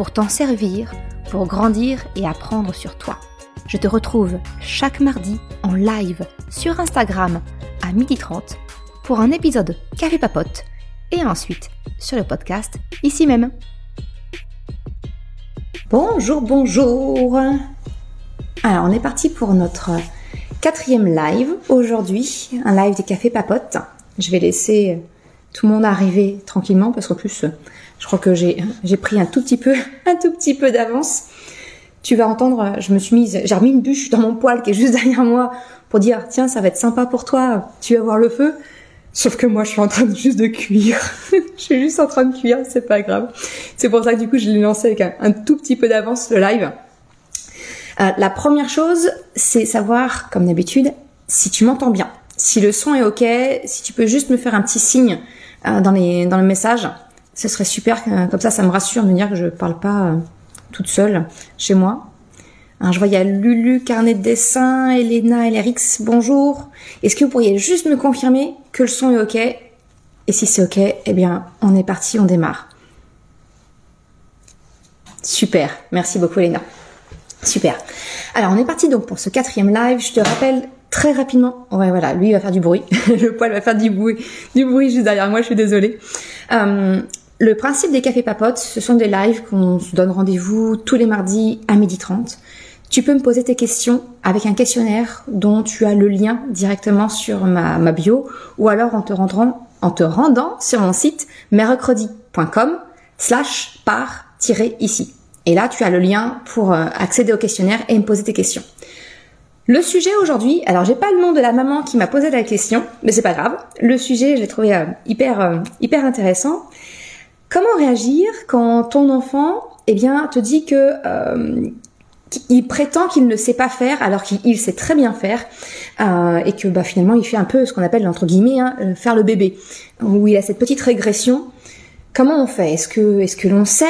pour t'en servir, pour grandir et apprendre sur toi. Je te retrouve chaque mardi en live sur Instagram à 12h30 pour un épisode Café Papote et ensuite sur le podcast ici même. Bonjour, bonjour Alors on est parti pour notre quatrième live aujourd'hui, un live des Café Papote. Je vais laisser tout le monde arriver tranquillement parce qu'en plus je crois que j'ai j'ai pris un tout petit peu un tout petit peu d'avance. Tu vas entendre, je me suis mise, j'ai remis une bûche dans mon poêle qui est juste derrière moi pour dire tiens ça va être sympa pour toi, tu vas voir le feu. Sauf que moi je suis en train de juste de cuire. je suis juste en train de cuire, c'est pas grave. C'est pour ça que du coup je l'ai lancé avec un, tout petit peu d'avance le live. Euh, la première chose, c'est savoir, comme d'habitude, si tu m'entends bien, si le son est ok, si tu peux juste me faire un petit signe dans les dans le message ce serait super, comme ça, ça me rassure de me dire que je parle pas euh, toute seule chez moi. je vois, il y a Lulu, carnet de dessin, Elena, LRX, bonjour. Est-ce que vous pourriez juste me confirmer que le son est ok? Et si c'est ok, eh bien, on est parti, on démarre. Super, merci beaucoup Elena. Super. Alors, on est parti donc pour ce quatrième live. Je te rappelle très rapidement. Ouais, voilà, lui il va faire du bruit. le poil va faire du bruit, du bruit juste derrière moi. Je suis désolée. Euh, le principe des cafés papotes, ce sont des lives qu'on se donne rendez-vous tous les mardis à 12h30. Tu peux me poser tes questions avec un questionnaire dont tu as le lien directement sur ma, bio ou alors en te rendant, en te rendant sur mon site mercredi.com slash par-ici. Et là, tu as le lien pour euh, accéder au questionnaire et me poser tes questions. Le sujet aujourd'hui, alors j'ai pas le nom de la maman qui m'a posé la question, mais c'est pas grave. Le sujet, je l'ai trouvé euh, hyper euh, hyper intéressant. Comment réagir quand ton enfant, eh bien, te dit que euh, il prétend qu'il ne sait pas faire alors qu'il sait très bien faire et que bah, finalement il fait un peu ce qu'on appelle entre guillemets hein, faire le bébé où il a cette petite régression comment on fait? Est-ce que est-ce que l'on cède?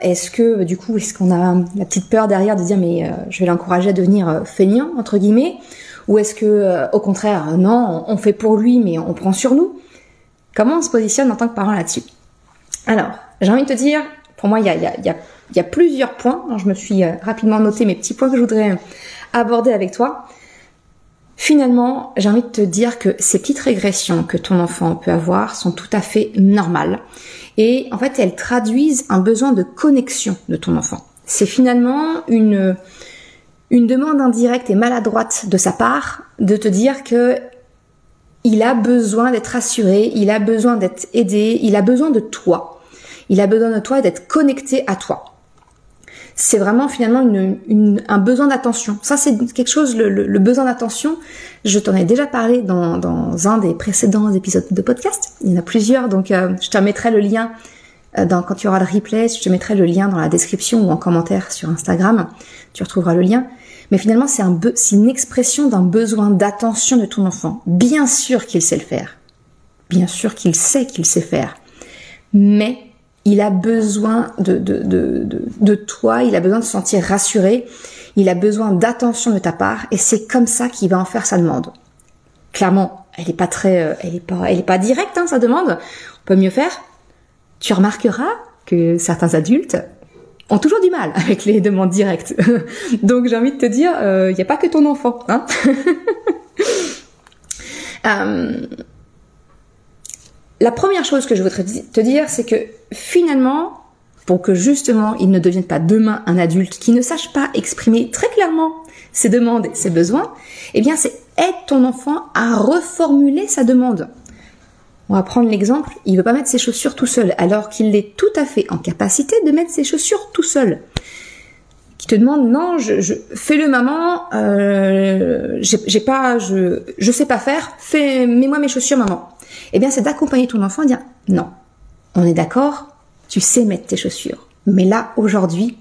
Est-ce que du coup est-ce qu'on a la petite peur derrière de dire mais je vais l'encourager à devenir feignant entre guillemets? Ou est-ce que au contraire non on fait pour lui mais on prend sur nous? Comment on se positionne en tant que parent là-dessus? Alors, j'ai envie de te dire, pour moi, il y a, plusieurs points. je me suis euh, rapidement noté mes petits points que je voudrais aborder avec toi. Finalement, j'ai envie de te dire que ces petites régressions que ton enfant peut avoir sont tout à fait normales. Et en fait, elles traduisent un besoin de connexion de ton enfant. C'est finalement une, une demande indirecte et maladroite de sa part de te dire que il a besoin d'être rassuré, il a besoin d'être aidé, il a besoin de toi. Il a besoin de toi d'être connecté à toi. C'est vraiment finalement une, un besoin d'attention. Ça, c'est quelque chose, le, besoin d'attention. Je t'en ai déjà parlé dans, dans, un des précédents épisodes de podcast. Il y en a plusieurs, donc euh, je te mettrai le lien euh, dans, quand tu auras le replay. Je te mettrai le lien dans la description ou en commentaire sur Instagram. Tu retrouveras le lien. Mais finalement, c'est un une expression d'un besoin d'attention de ton enfant. Bien sûr qu'il sait le faire. Bien sûr qu'il sait qu'il sait faire. Mais il a besoin de, de, de, de, toi, il a besoin de se sentir rassuré, il a besoin d'attention de ta part, et c'est comme ça qu'il va en faire sa demande. Clairement, elle est pas très, euh, elle est pas, elle est pas directe, hein, sa demande. On peut mieux faire. Tu remarqueras que certains adultes ont toujours du mal avec les demandes directes. Donc j'ai envie de te dire, il euh, n'y a pas que ton enfant. Hein euh, la première chose que je voudrais te dire, c'est que finalement, pour que justement il ne devienne pas demain un adulte qui ne sache pas exprimer très clairement ses demandes et ses besoins, eh bien c'est aide ton enfant à reformuler sa demande. On va prendre l'exemple, il veut pas mettre ses chaussures tout seul, alors qu'il est tout à fait en capacité de mettre ses chaussures tout seul. Qui te demande non, je, fais-le maman, euh, j'ai pas, je, je sais pas faire, fais, mets-moi mes chaussures maman. Eh bien, c'est d'accompagner ton enfant dire non, on est d'accord, tu sais mettre tes chaussures. Mais là, aujourd'hui,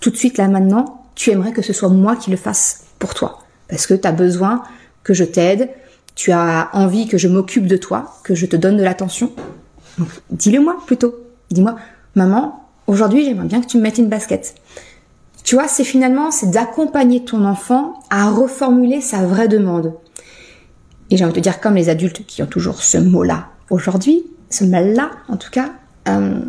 tout de suite, là maintenant, tu aimerais que ce soit moi qui le fasse pour toi. Parce que tu as besoin que je t'aide, tu as envie que je m'occupe de toi, que je te donne de l'attention. dis-le moi plutôt. Dis-moi, maman, aujourd'hui j'aimerais bien que tu me mettes une basket. Tu vois, c'est finalement, c'est d'accompagner ton enfant à reformuler sa vraie demande. Et j'ai envie de dire, comme les adultes qui ont toujours ce mot-là aujourd'hui, ce mal-là en tout cas, euh,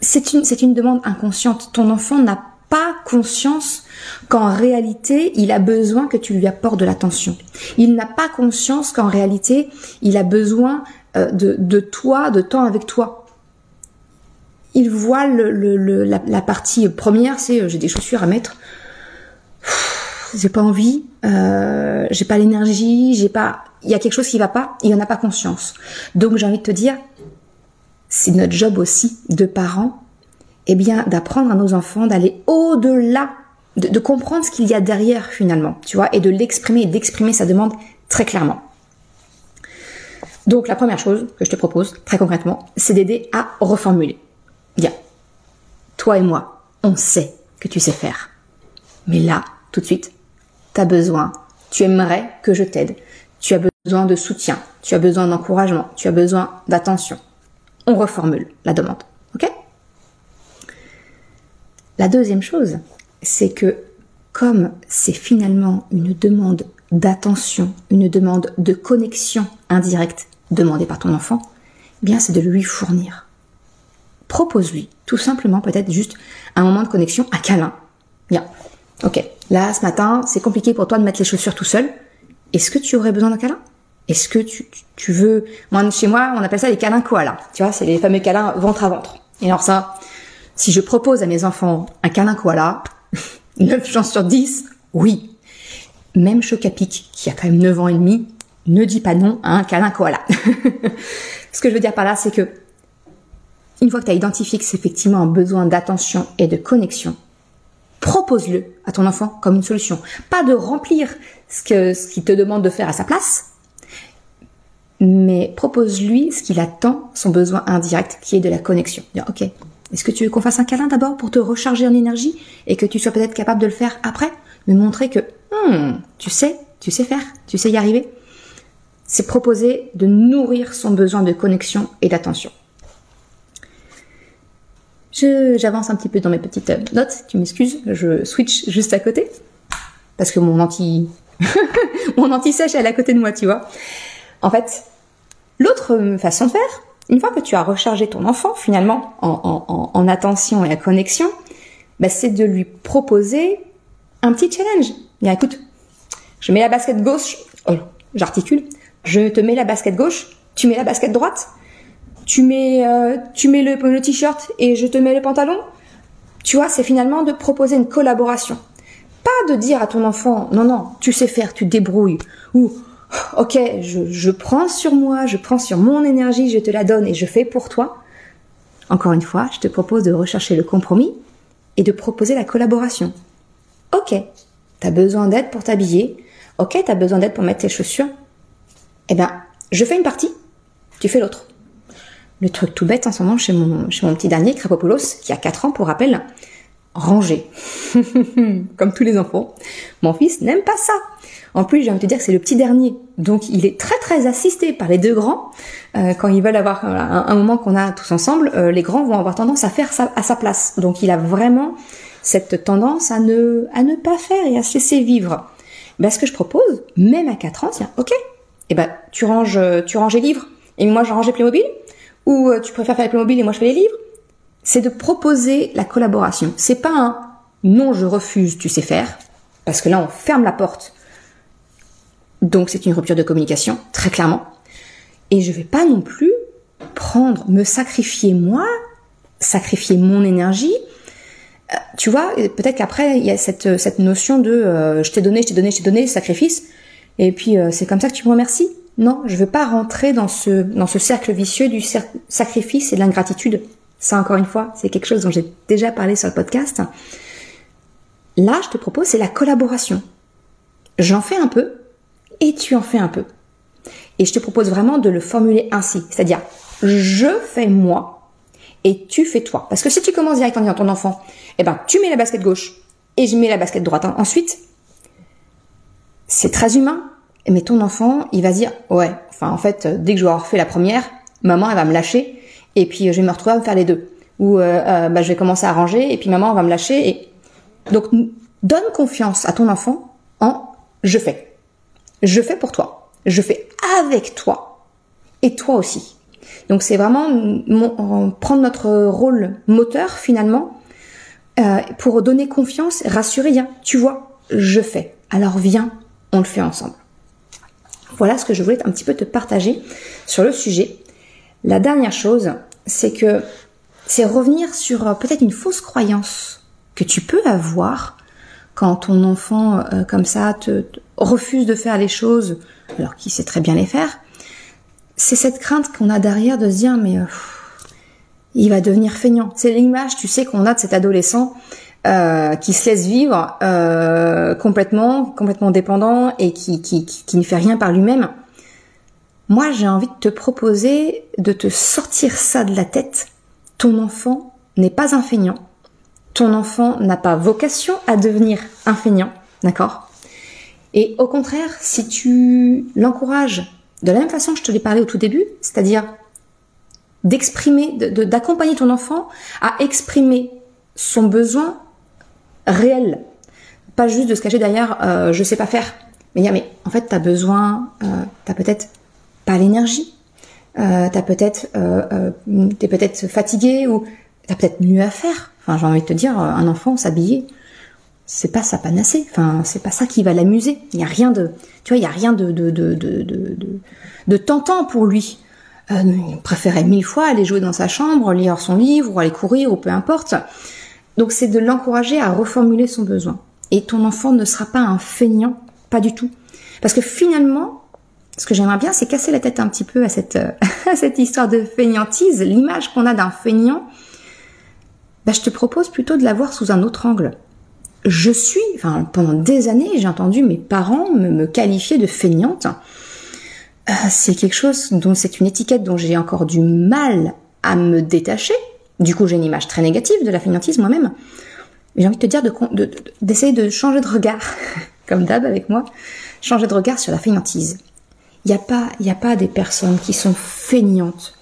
c'est une, une demande inconsciente. Ton enfant n'a pas conscience qu'en réalité, il a besoin que tu lui apportes de l'attention. Il n'a pas conscience qu'en réalité, il a besoin euh, de, de toi, de temps avec toi. Il voit le, le, la, la, partie première, c'est euh, j'ai des chaussures à mettre. J'ai pas envie, euh, j'ai pas l'énergie, j'ai pas. Il y a quelque chose qui va pas, il en a pas conscience. Donc j'ai envie de te dire, c'est notre job aussi de parents, eh bien, d'apprendre à nos enfants d'aller au-delà, de, comprendre ce qu'il y a derrière finalement, tu vois, et de l'exprimer, d'exprimer sa demande très clairement. Donc la première chose que je te propose, très concrètement, c'est d'aider à reformuler. Bien, toi et moi, on sait que tu sais faire. Mais là, tout de suite, tu as besoin, tu aimerais que je t'aide. Tu as besoin de soutien, tu as besoin d'encouragement, tu as besoin d'attention on reformule la demande. OK? La deuxième chose, c'est que comme c'est finalement une demande d'attention, une demande de connexion indirecte demandée par ton enfant, eh bien c'est de lui fournir. Propose-lui tout simplement peut-être juste un moment de connexion, un câlin. Bien. Ok. Là, ce matin, c'est compliqué pour toi de mettre les chaussures tout seul. Est-ce que tu aurais besoin d'un câlin? Est-ce que tu, tu, veux... Moi, chez moi, on appelle ça les câlins koala. Tu vois, c'est les fameux câlins ventre à ventre. Et alors ça, si je propose à mes enfants un câlin koala, 9 chances sur 10, oui. Même Chocapic, qui a quand même 9 ans et demi, ne dit pas non à un câlin koala. Ce que je veux dire par là, c'est que une fois que tu as identifié que c'est effectivement un besoin d'attention et de connexion, propose-le à ton enfant comme une solution. Pas de remplir ce que ce qu'il te demande de faire à sa place, mais propose-lui ce qu'il attend, son besoin indirect, qui est de la connexion. Dire, ok, est-ce que tu veux qu'on fasse un câlin d'abord pour te recharger en énergie et que tu sois peut-être capable de le faire après? Me montrer que, hmm, tu sais, tu sais faire, tu sais y arriver. C'est proposer de nourrir son besoin de connexion et d'attention. J'avance un petit peu dans mes petites notes, tu m'excuses, je switch juste à côté. Parce que mon anti, mon anti-sèche, elle est à côté de moi, tu vois. En fait, L'autre façon de faire, une fois que tu as rechargé ton enfant finalement en, attention et en connexion, bah, c'est de lui proposer un petit challenge. Bien écoute, je mets la basket gauche, oh, j'articule, je te mets la basket gauche, tu mets la basket droite, tu mets, euh, tu mets le, le t-shirt et je te mets le pantalon. Tu vois, c'est finalement de proposer une collaboration. Pas de dire à ton enfant, non, non, tu sais faire, tu débrouilles, ou ok, je, prends sur moi, je prends sur mon énergie, je te la donne et je fais pour toi. Encore une fois, je te propose de rechercher le compromis et de proposer la collaboration. Ok, t'as besoin d'aide pour t'habiller. Ok, t'as besoin d'aide pour mettre tes chaussures. Eh ben, je fais une partie, tu fais l'autre. Le truc tout bête en ce moment chez mon, chez mon petit dernier, Krapopoulos, qui a 4 ans pour rappel, ranger. Comme tous les enfants. Mon fils n'aime pas ça. En plus, j'ai envie de te dire que c'est le petit dernier, donc il est très très assisté par les deux grands. Euh, quand ils veulent avoir un, moment qu'on a tous ensemble, euh, les grands vont avoir tendance à faire ça à sa place. Donc il a vraiment cette tendance à ne à ne pas faire et à se laisser vivre. Ben, ce que je propose, même à 4 ans, c'est ok. Eh ben tu ranges tu ranges les livres et moi je range les Playmobil ou euh, tu préfères faire les Playmobil et moi je fais les livres. C'est de proposer la collaboration. C'est pas un non je refuse, tu sais faire, parce que là on ferme la porte donc c'est une rupture de communication, très clairement. Et je vais pas non plus prendre, me sacrifier moi, sacrifier mon énergie. Euh, tu vois, peut-être qu'après il y a cette, cette notion de euh, je t'ai donné, je t'ai donné, je t'ai donné, sacrifice. Et puis euh, c'est comme ça que tu me remercies. Non, je veux pas rentrer dans ce dans ce cercle vicieux du sacrifice et de l'ingratitude. Ça encore une fois, c'est quelque chose dont j'ai déjà parlé sur le podcast. Là, je te propose c'est la collaboration. J'en fais un peu, et tu en fais un peu. Et je te propose vraiment de le formuler ainsi, c'est-à-dire je fais moi et tu fais toi. Parce que si tu commences direct en disant ton enfant, eh ben, tu mets la basket gauche et je mets la basket droite. Hein. Ensuite, c'est très humain, mais ton enfant, il va se dire, ouais, enfin, en fait, dès que je vais avoir fait la première, maman, elle va me lâcher et puis je vais me retrouver à me faire les deux. Ou euh, euh, bah, je vais commencer à ranger et puis maman va me lâcher. Et donc donne confiance à ton enfant en je fais. Je fais pour toi. Je fais avec toi et toi aussi. Donc c'est vraiment prendre notre rôle moteur finalement euh, pour donner confiance, rassurer. Tu vois, je fais. Alors viens, on le fait ensemble. Voilà ce que je voulais un petit peu te partager sur le sujet. La dernière chose, c'est que c'est revenir sur euh, peut-être une fausse croyance que tu peux avoir quand ton enfant euh, comme ça te, refuse de faire les choses alors qu'il sait très bien les faire. C'est cette crainte qu'on a derrière de se dire mais euh, il va devenir feignant. C'est l'image, tu sais, qu'on a de cet adolescent qui se laisse vivre complètement, complètement dépendant et qui, qui, qui ne fait rien par lui-même. Moi, j'ai envie de te proposer de te sortir ça de la tête. Ton enfant n'est pas un feignant. Ton enfant n'a pas vocation à devenir un feignant, d'accord? Et au contraire, si tu l'encourages de la même façon que je te l'ai parlé au tout début, c'est-à-dire d'exprimer, d'accompagner ton enfant à exprimer son besoin réel, pas juste de se cacher derrière euh, je sais pas faire, mais dire mais en fait tu as besoin, euh, tu as peut-être pas l'énergie. Euh, t'as peut-être, euh, euh, t'es peut-être fatigué ou t'as peut-être mieux à faire. Enfin, j'ai envie de te dire, un enfant s'habiller, c'est pas sa panacée. Enfin, c'est pas ça qui va l'amuser. Il y a rien de, tu vois, il y a rien de de de de de, de tentant pour lui. Euh, il préférait mille fois aller jouer dans sa chambre, lire son livre, ou aller courir, ou peu importe. Donc, c'est de l'encourager à reformuler son besoin. Et ton enfant ne sera pas un feignant, pas du tout. Parce que finalement, ce que j'aimerais bien, c'est casser la tête un petit peu à cette, euh, histoire de feignantise, l'image qu'on a d'un feignant. Bah, je te propose plutôt de la voir sous un autre angle. Je suis, pendant des années, j'ai entendu mes parents me, me qualifier de feignante. Euh, c'est quelque chose dont c'est une étiquette dont j'ai encore du mal à me détacher. Du coup, j'ai une image très négative de la feignantise moi-même. J'ai envie de te dire d'essayer de, changer de regard, comme d'hab avec moi, changer de regard sur la feignantise. Il n'y a pas, a pas des personnes qui sont feignantes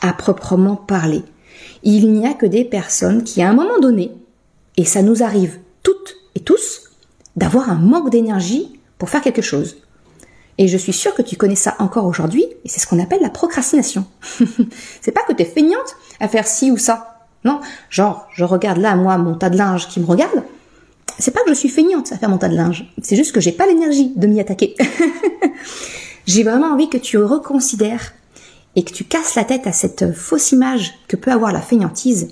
à proprement parler. Il n'y a que des personnes qui, à un moment donné, et ça nous arrive toutes et tous, d'avoir un manque d'énergie pour faire quelque chose. Et je suis sûre que tu connais ça encore aujourd'hui, et c'est ce qu'on appelle la procrastination. c'est pas que tu es feignante à faire ci ou ça. Non, genre, je regarde là, moi, mon tas de linge qui me regarde. C'est pas que je suis feignante à faire mon tas de linge. C'est juste que j'ai pas l'énergie de m'y attaquer. J'ai vraiment envie que tu reconsidères et que tu casses la tête à cette fausse image que peut avoir la feignantise.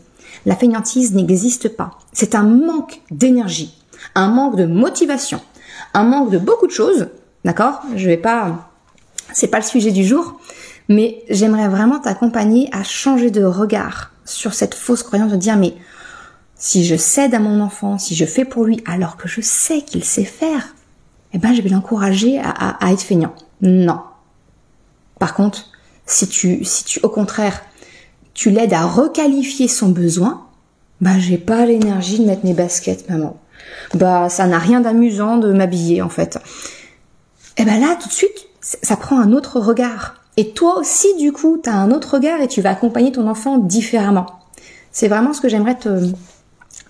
La feignantise n'existe pas. C'est un manque d'énergie, un manque de motivation, un manque de beaucoup de choses. D'accord? Je vais pas, c'est pas le sujet du jour, mais j'aimerais vraiment t'accompagner à changer de regard sur cette fausse croyance de dire mais si je cède à mon enfant, si je fais pour lui alors que je sais qu'il sait faire, eh ben je vais l'encourager à, être feignant. Non. Par contre, si tu, si tu, au contraire, tu l'aides à requalifier son besoin, bah, j'ai pas l'énergie de mettre mes baskets, maman. Bah, ça n'a rien d'amusant de m'habiller, en fait. Et eh ben là, tout de suite, ça prend un autre regard. Et toi aussi, du coup, tu as un autre regard et tu vas accompagner ton enfant différemment. C'est vraiment ce que j'aimerais te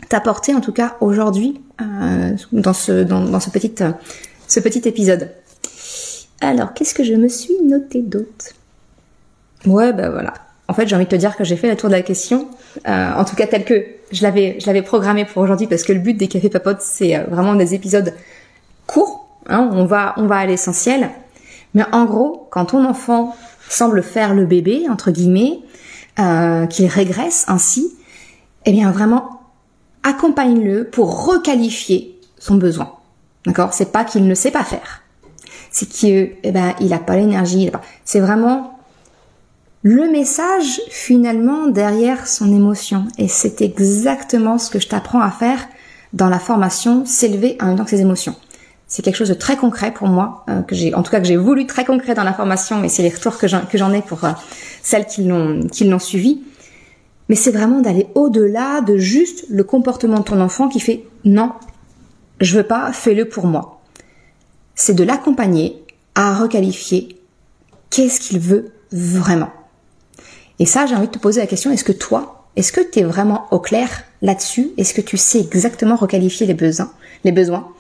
t'apporter, en tout cas aujourd'hui, euh, dans dans ce petit épisode. Alors, qu'est-ce que je me suis noté d'autre? Ouais, ben voilà. En fait, j'ai envie de te dire que j'ai fait la tour de la question, euh, en tout cas tel que je l'avais, je l'avais programmé pour aujourd'hui, parce que le but des cafés papotes, c'est euh, vraiment des épisodes courts. Hein, on va, on va à l'essentiel. Mais en gros, quand ton enfant semble faire le bébé entre guillemets, euh, qu'il régresse ainsi, eh bien vraiment accompagne-le pour requalifier son besoin. D'accord? C'est pas qu'il ne sait pas faire c'est qu'il eh ben, il a pas l'énergie. C'est vraiment le message finalement derrière son émotion. Et c'est exactement ce que je t'apprends à faire dans la formation, s'élever en même temps que ses émotions. C'est quelque chose de très concret pour moi, euh, que j'ai, en tout cas que j'ai voulu très concret dans la formation, et c'est les retours que j'en, ai pour euh, celles qui l'ont, qui l'ont suivi. mais c'est vraiment d'aller au-delà de juste le comportement de ton enfant qui fait non, je veux pas, fais-le pour moi. C'est de l'accompagner à requalifier qu'est-ce qu'il veut vraiment. Et ça, j'ai envie de te poser la question, est-ce que toi, est-ce que tu es vraiment au clair là-dessus? Est-ce que tu sais exactement requalifier les besoins, les besoins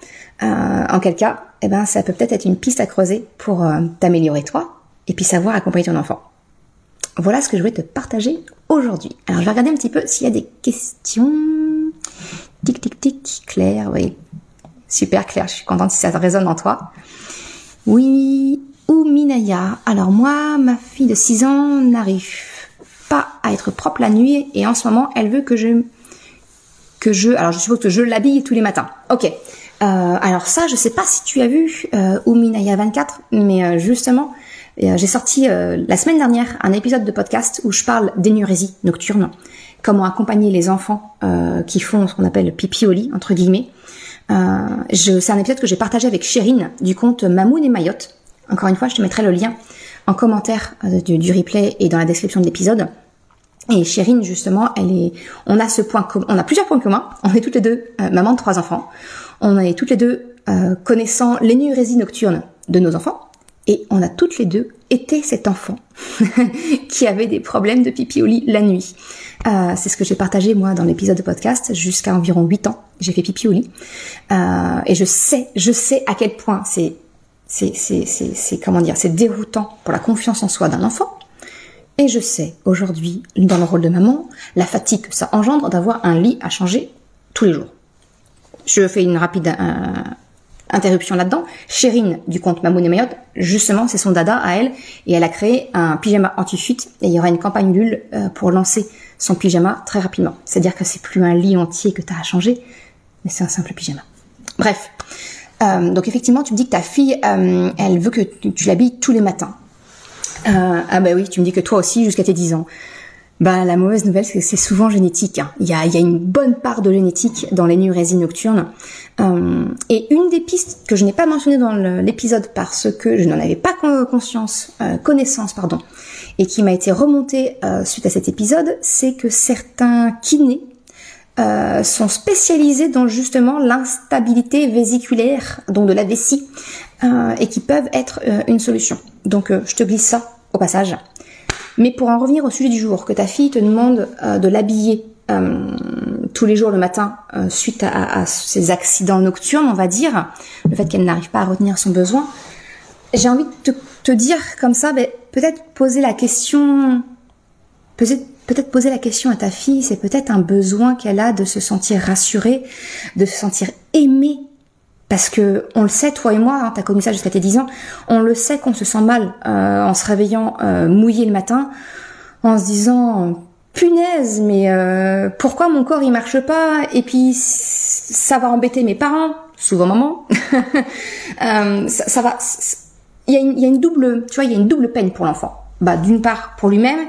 En quel cas, eh ben, ça peut peut-être être une piste à creuser pour euh, t'améliorer toi et puis savoir accompagner ton enfant. Voilà ce que je voulais te partager aujourd'hui. Alors, je vais regarder un petit peu s'il y a des questions. Tic, tic, tic. Claire, oui. Super Claire, je suis contente si ça résonne en toi. Oui, ou Minaya. Alors moi, ma fille de 6 ans n'arrive pas à être propre la nuit et en ce moment, elle veut que je que je alors je suppose que je l'habille tous les matins. OK. Euh, alors ça, je sais pas si tu as vu euh, Minaya 24, mais euh, justement, euh, j'ai sorti la semaine dernière un épisode de podcast où je parle d'énurésie nocturne, comment accompagner les enfants qui font ce qu'on appelle pipi entre guillemets. c'est un épisode que j'ai partagé avec Chérine du compte Mamoun et Mayotte. Encore une fois, je te mettrai le lien en commentaire du, replay et dans la description de l'épisode. Et Chérine, justement, elle est, on a plusieurs points communs. On est toutes les deux maman de trois enfants. On est toutes les deux euh, connaissant l'énurésie nocturne de nos enfants. Et on a toutes les deux été cet enfant qui avait des problèmes de pipi au lit la nuit. Euh, c'est ce que j'ai partagé moi dans l'épisode de podcast jusqu'à environ 8 ans. J'ai fait pipi au lit. Euh, et je sais, je sais à quel point c'est, c'est, c'est, c'est, c'est comment dire, c'est déroutant pour la confiance en soi d'un enfant. Et je sais aujourd'hui, dans le rôle de maman, la fatigue que ça engendre d'avoir un lit à changer tous les jours. Je fais une rapide euh, interruption là-dedans. Chérine du compte Mamoun et Mayotte, justement, c'est son dada à elle, et elle a créé un pyjama anti-fuite, et il y aura une campagne Lul euh, pour lancer son pyjama très rapidement. C'est-à-dire que c'est plus un lit entier que tu as à changer, mais c'est un simple pyjama. Bref. Euh, donc effectivement, tu me dis que ta fille, elle veut que tu, tu l'habilles tous les matins. ah bah oui, tu me dis que toi aussi, jusqu'à tes 10 ans. Bah, la mauvaise nouvelle, c'est que c'est souvent génétique. Hein. Il, y a, une bonne part de génétique dans l'énurésie nocturne. Euh, et une des pistes que je n'ai pas mentionnées dans l'épisode parce que je n'en avais pas conscience, euh, connaissance, pardon, et qui m'a été remontée euh, suite à cet épisode, c'est que certains kinés sont spécialisés dans justement l'instabilité vésiculaire, donc de la vessie, et qui peuvent être une solution. Donc, je te glisse ça au passage. Mais pour en revenir au sujet du jour, que ta fille te demande euh, de l'habiller euh, tous les jours le matin euh, suite à, à, ces accidents nocturnes, on va dire, le fait qu'elle n'arrive pas à retenir son besoin, j'ai envie de te, te, dire comme ça, ben, peut-être poser la question, peut-être poser la question à ta fille, c'est peut-être un besoin qu'elle a de se sentir rassurée, de se sentir aimée parce que on le sait, toi et moi, hein, t'as connu ça jusqu'à tes 10 ans, on le sait qu'on se sent mal euh, en se réveillant euh, mouillé le matin, en se disant punaise, mais euh, pourquoi mon corps il marche pas? Et puis ça va embêter mes parents, souvent maman. ça, va, il y, a une, y a une double, tu vois, il y a une double peine pour l'enfant. Bah d'une part pour lui-même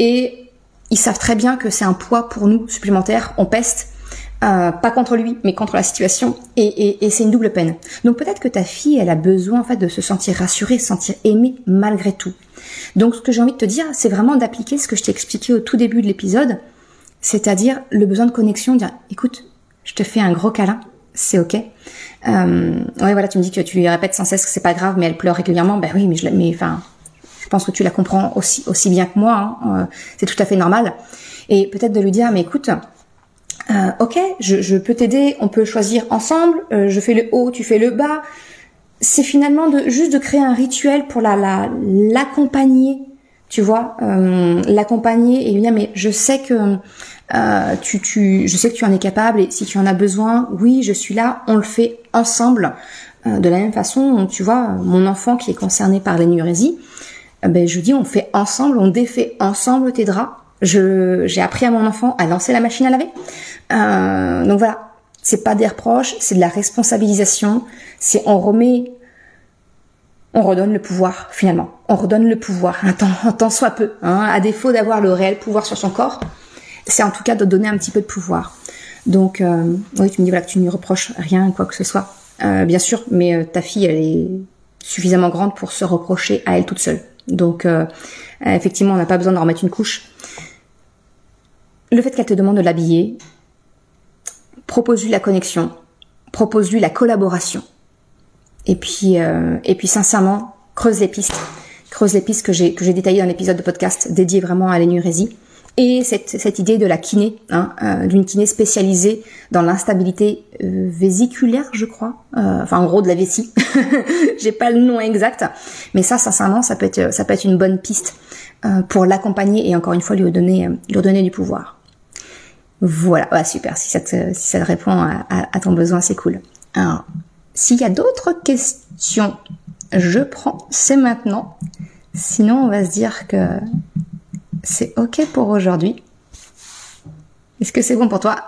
et ils savent très bien que c'est un poids pour nous supplémentaire. On peste euh, pas contre lui, mais contre la situation, et, et, et c'est une double peine. Donc peut-être que ta fille, elle a besoin en fait de se sentir rassurée, se sentir aimée malgré tout. Donc ce que j'ai envie de te dire, c'est vraiment d'appliquer ce que je t'ai expliqué au tout début de l'épisode, c'est-à-dire le besoin de connexion, dire écoute, je te fais un gros câlin, c'est ok. Euh, ouais voilà, tu me dis que tu lui répètes sans cesse que c'est pas grave, mais elle pleure régulièrement. Ben oui, mais je, mais enfin, je pense que tu la comprends aussi aussi bien que moi. Hein. Euh, c'est tout à fait normal. Et peut-être de lui dire, mais écoute, euh, ok, je, je peux t'aider, on peut choisir ensemble, euh, je fais le haut, tu fais le bas. C'est finalement de juste de créer un rituel pour la l'accompagner, tu vois, euh, l'accompagner et lui dire mais je sais que euh, tu, tu, je sais que tu en es capable et si tu en as besoin, oui, je suis là, on le fait ensemble. Euh, de la même façon, tu vois, mon enfant qui est concerné par l'énurésie, ben je dis on fait ensemble, on défait ensemble tes draps je, j'ai appris à mon enfant à lancer la machine à laver. Euh, donc voilà, c'est pas des reproches, c'est de la responsabilisation. C'est on remet, on redonne le pouvoir finalement. On redonne le pouvoir, un temps, un soit peu. Hein, à défaut d'avoir le réel pouvoir sur son corps, c'est en tout cas de donner un petit peu de pouvoir. Donc euh, oui, tu me dis voilà tu ne lui reproches rien, quoi que ce soit. Euh, bien sûr, mais euh, ta fille, elle est suffisamment grande pour se reprocher à elle toute seule. Donc effectivement, on n'a pas besoin d'en remettre une couche le fait qu'elle te demande de l'habiller, propose-lui la connexion, propose-lui la collaboration. Et puis, euh, et puis sincèrement, creuse les pistes. Creuse les pistes que j'ai que j'ai détaillées dans l'épisode de podcast dédié vraiment à l'énurésie. Et cette, cette idée de la kiné, hein, euh, d'une kiné spécialisée dans l'instabilité euh, vésiculaire, je crois. Euh, enfin, en gros, de la vessie. j'ai pas le nom exact, mais ça, sincèrement, ça peut être ça peut être une bonne piste pour l'accompagner et encore une fois lui donner lui donner du pouvoir. Voilà, ouais, super. Si ça te, répond à ton besoin, c'est cool. Alors, s'il y a d'autres questions, je prends, c'est maintenant. Sinon, on va se dire que c'est ok pour aujourd'hui. Est-ce que c'est bon pour toi?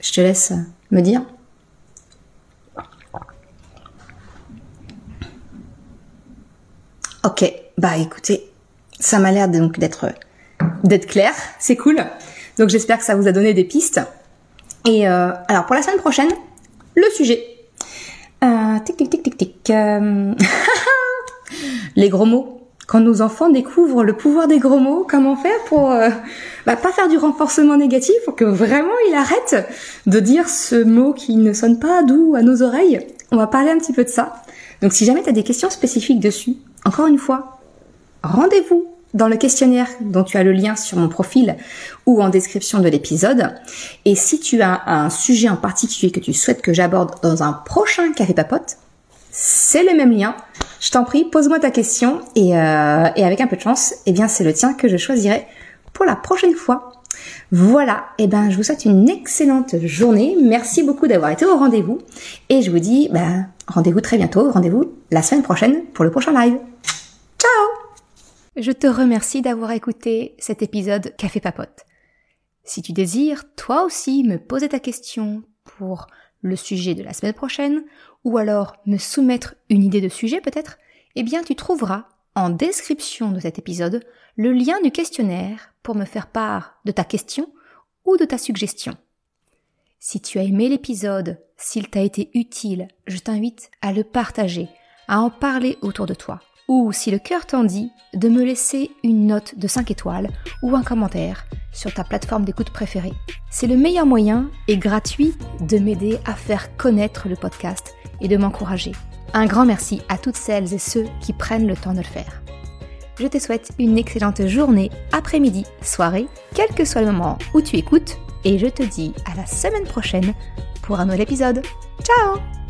Je te laisse me dire. Ok, bah écoutez, ça m'a l'air donc d'être d'être clair, c'est cool. Donc j'espère que ça vous a donné des pistes. Et euh, alors pour la semaine prochaine, le sujet. Euh, tic tic tic tic tic. Euh, les gros mots. Quand nos enfants découvrent le pouvoir des gros mots, comment faire pour euh, bah, pas faire du renforcement négatif, pour que vraiment il arrête de dire ce mot qui ne sonne pas doux à nos oreilles? On va parler un petit peu de ça. Donc si jamais tu as des questions spécifiques dessus, encore une fois, rendez-vous dans le questionnaire dont tu as le lien sur mon profil ou en description de l'épisode. Et si tu as un sujet en particulier que tu souhaites que j'aborde dans un prochain Café Papote, c'est le même lien. Je t'en prie, pose-moi ta question et, euh, avec un peu de chance, eh bien c'est le tien que je choisirai pour la prochaine fois. Voilà, eh ben je vous souhaite une excellente journée. Merci beaucoup d'avoir été au rendez-vous et je vous dis ben, rendez-vous très bientôt, rendez-vous la semaine prochaine pour le prochain live. Je te remercie d'avoir écouté cet épisode Café Papote. Si tu désires, toi aussi, me poser ta question pour le sujet de la semaine prochaine, ou alors me soumettre une idée de sujet peut-être, eh bien tu trouveras en description de cet épisode le lien du questionnaire pour me faire part de ta question ou de ta suggestion. Si tu as aimé l'épisode, s'il t'a été utile, je t'invite à le partager, à en parler autour de toi ou si le cœur t'en dit, de me laisser une note de 5 étoiles ou un commentaire sur ta plateforme d'écoute préférée. C'est le meilleur moyen et gratuit de m'aider à faire connaître le podcast et de m'encourager. Un grand merci à toutes celles et ceux qui prennent le temps de le faire. Je te souhaite une excellente journée, après-midi, soirée, quel que soit le moment où tu écoutes, et je te dis à la semaine prochaine pour un nouvel épisode. Ciao